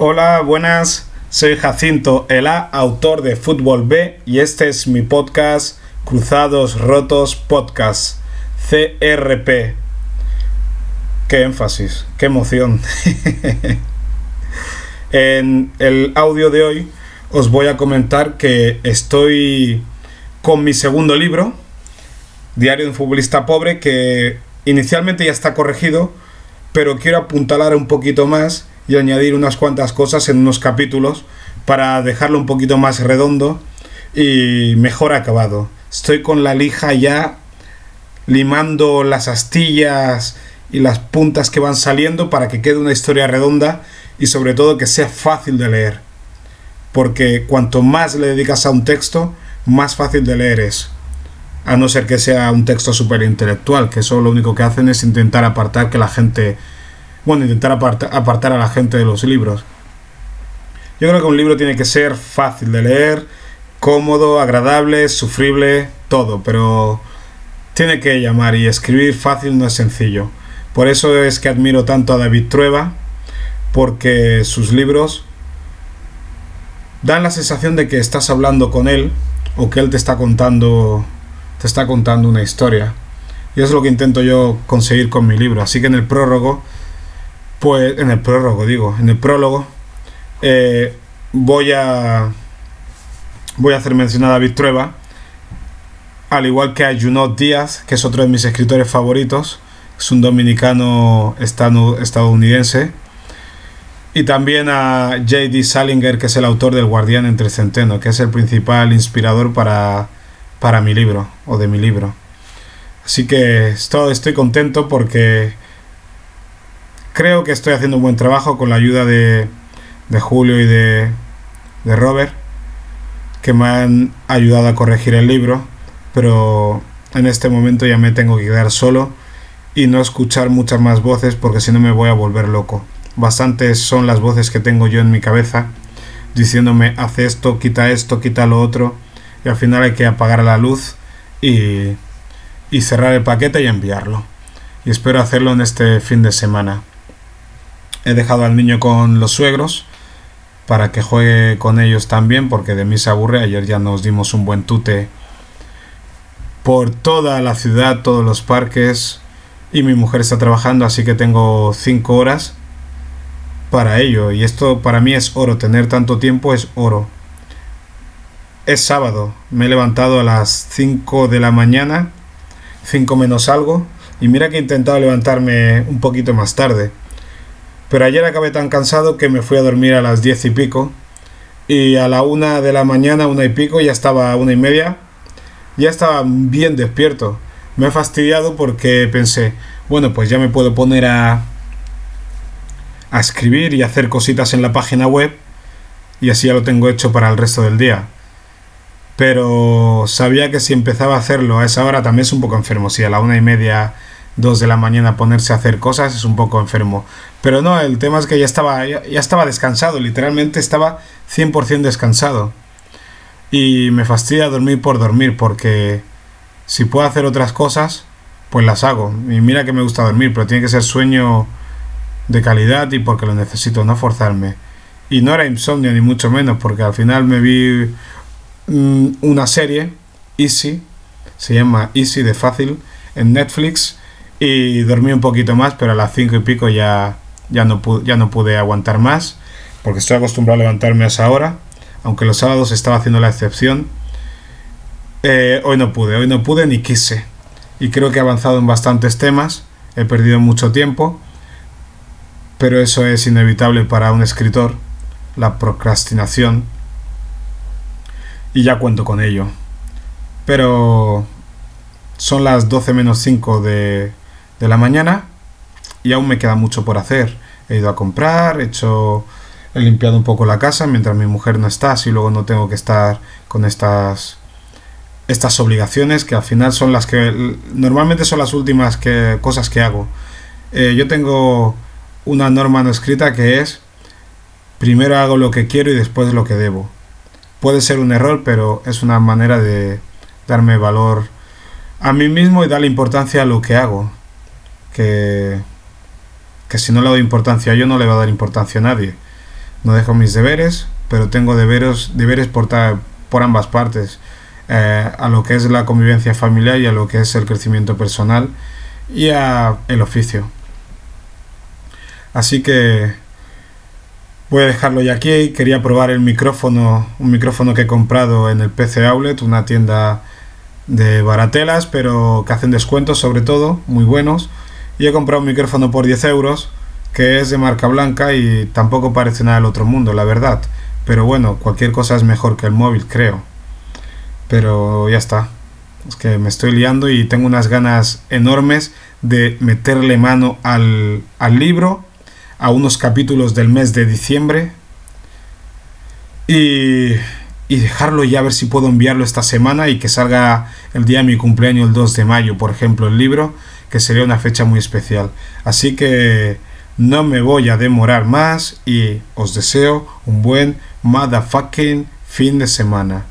Hola, buenas. Soy Jacinto Ela, autor de Fútbol B, y este es mi podcast Cruzados Rotos Podcast, CRP. Qué énfasis, qué emoción. en el audio de hoy os voy a comentar que estoy con mi segundo libro, Diario de un futbolista pobre, que inicialmente ya está corregido, pero quiero apuntalar un poquito más y añadir unas cuantas cosas en unos capítulos para dejarlo un poquito más redondo y mejor acabado. Estoy con la lija ya limando las astillas y las puntas que van saliendo para que quede una historia redonda y sobre todo que sea fácil de leer. Porque cuanto más le dedicas a un texto, más fácil de leer es. A no ser que sea un texto súper intelectual, que eso lo único que hacen es intentar apartar que la gente bueno, intentar apartar a la gente de los libros. Yo creo que un libro tiene que ser fácil de leer, cómodo, agradable, sufrible, todo, pero tiene que llamar y escribir fácil no es sencillo. Por eso es que admiro tanto a David Trueba, porque sus libros dan la sensación de que estás hablando con él o que él te está contando te está contando una historia. Y es lo que intento yo conseguir con mi libro. Así que en el prólogo pues en el prólogo, digo, en el prólogo eh, voy a voy a hacer mención a David Trueba, al igual que a Junot Díaz, que es otro de mis escritores favoritos, es un dominicano estadounidense, y también a J.D. Salinger, que es el autor del Guardián entre Centeno, que es el principal inspirador para, para mi libro, o de mi libro. Así que estoy, estoy contento porque creo que estoy haciendo un buen trabajo con la ayuda de, Julio y de, de Robert, que me han ayudado a corregir el libro, pero en este momento ya me tengo que quedar solo y no escuchar muchas más voces porque si no me voy a volver loco. Bastantes son las voces que tengo yo en mi cabeza diciéndome haz esto, quita esto, quita lo otro y al final hay que apagar la luz y, y cerrar el paquete y enviarlo. Y espero hacerlo en este fin de semana. He dejado al niño con los suegros para que juegue con ellos también, porque de mí se aburre. Ayer ya nos dimos un buen tute por toda la ciudad, todos los parques, y mi mujer está trabajando, así que tengo 5 horas para ello. Y esto para mí es oro, tener tanto tiempo es oro. Es sábado, me he levantado a las 5 de la mañana, 5 menos algo, y mira que he intentado levantarme un poquito más tarde pero ayer acabé tan cansado que me fui a dormir a las diez y pico. Y a la una de la mañana, una y pico, ya estaba a una y media. Ya estaba bien despierto. Me he fastidiado porque pensé, bueno, pues ya me puedo poner a, a escribir y hacer cositas en la página web. Y así ya lo tengo hecho para el resto del día. Pero sabía que si empezaba a hacerlo a esa hora también es un poco enfermo. Si a la una y media 2 de la mañana ponerse a hacer cosas es un poco enfermo. Pero no, el tema es que ya estaba, ya, estaba descansado, literalmente estaba 100% descansado. Y me fastidia dormir por dormir, porque si puedo hacer otras cosas, pues las hago. Y mira que me gusta dormir, pero tiene que ser sueño de calidad y porque lo necesito, no forzarme. Y no era insomnio ni mucho menos, porque al final me vi mm, una serie, Easy, se llama Easy de fácil, en Netflix y dormí un poquito más, pero a las cinco y pico ya, ya, no, pude, ya no pude aguantar más, porque estoy acostumbrado a levantarme a esa hora, aunque los sábados estaba haciendo la excepción. Eh, hoy no pude, hoy no pude ni quise. Y creo que he avanzado en bastantes temas, he perdido mucho tiempo, pero eso es inevitable para un escritor, la procrastinación, y ya cuento con ello. Pero son las 12 menos 5 de, de la mañana y aún me queda mucho por hacer. He ido a comprar, he hecho he limpiado un poco la casa mientras mi mujer no está, así luego no tengo que estar con estas estas obligaciones que al final son las que normalmente son las últimas que, cosas que hago. Eh, yo tengo una norma no escrita que es primero hago lo que quiero y después lo que debo. Puede ser un error, pero es una manera de darme valor a mí mismo y darle importancia a lo que hago que, si no le doy importancia a yo no le va a dar importancia a nadie. no dejo mis deberes, pero tengo deberes, deberes por, por ambas partes, eh, a lo que es la convivencia familiar y a lo que es el crecimiento personal y a el oficio. Así que voy a dejarlo ya aquí. Quería probar el micrófono, un micrófono que he comprado en el PC Outlet, una tienda de baratelas, pero que hacen descuentos sobre todo, muy buenos. Y he comprado un micrófono por 10 euros, que es de marca blanca y tampoco parece nada del otro mundo, la verdad. Pero bueno, cualquier cosa es mejor que el móvil, creo. Pero ya está. Es que me estoy liando y tengo unas ganas enormes de meterle mano al, al libro, a unos capítulos del mes de diciembre. Y y dejarlo ya a ver si puedo enviarlo esta semana y que salga el día de mi cumpleaños el 2 de mayo, por ejemplo, el libro, que sería una fecha muy especial. Así que no me voy a demorar más y os deseo un buen motherfucking fin de semana.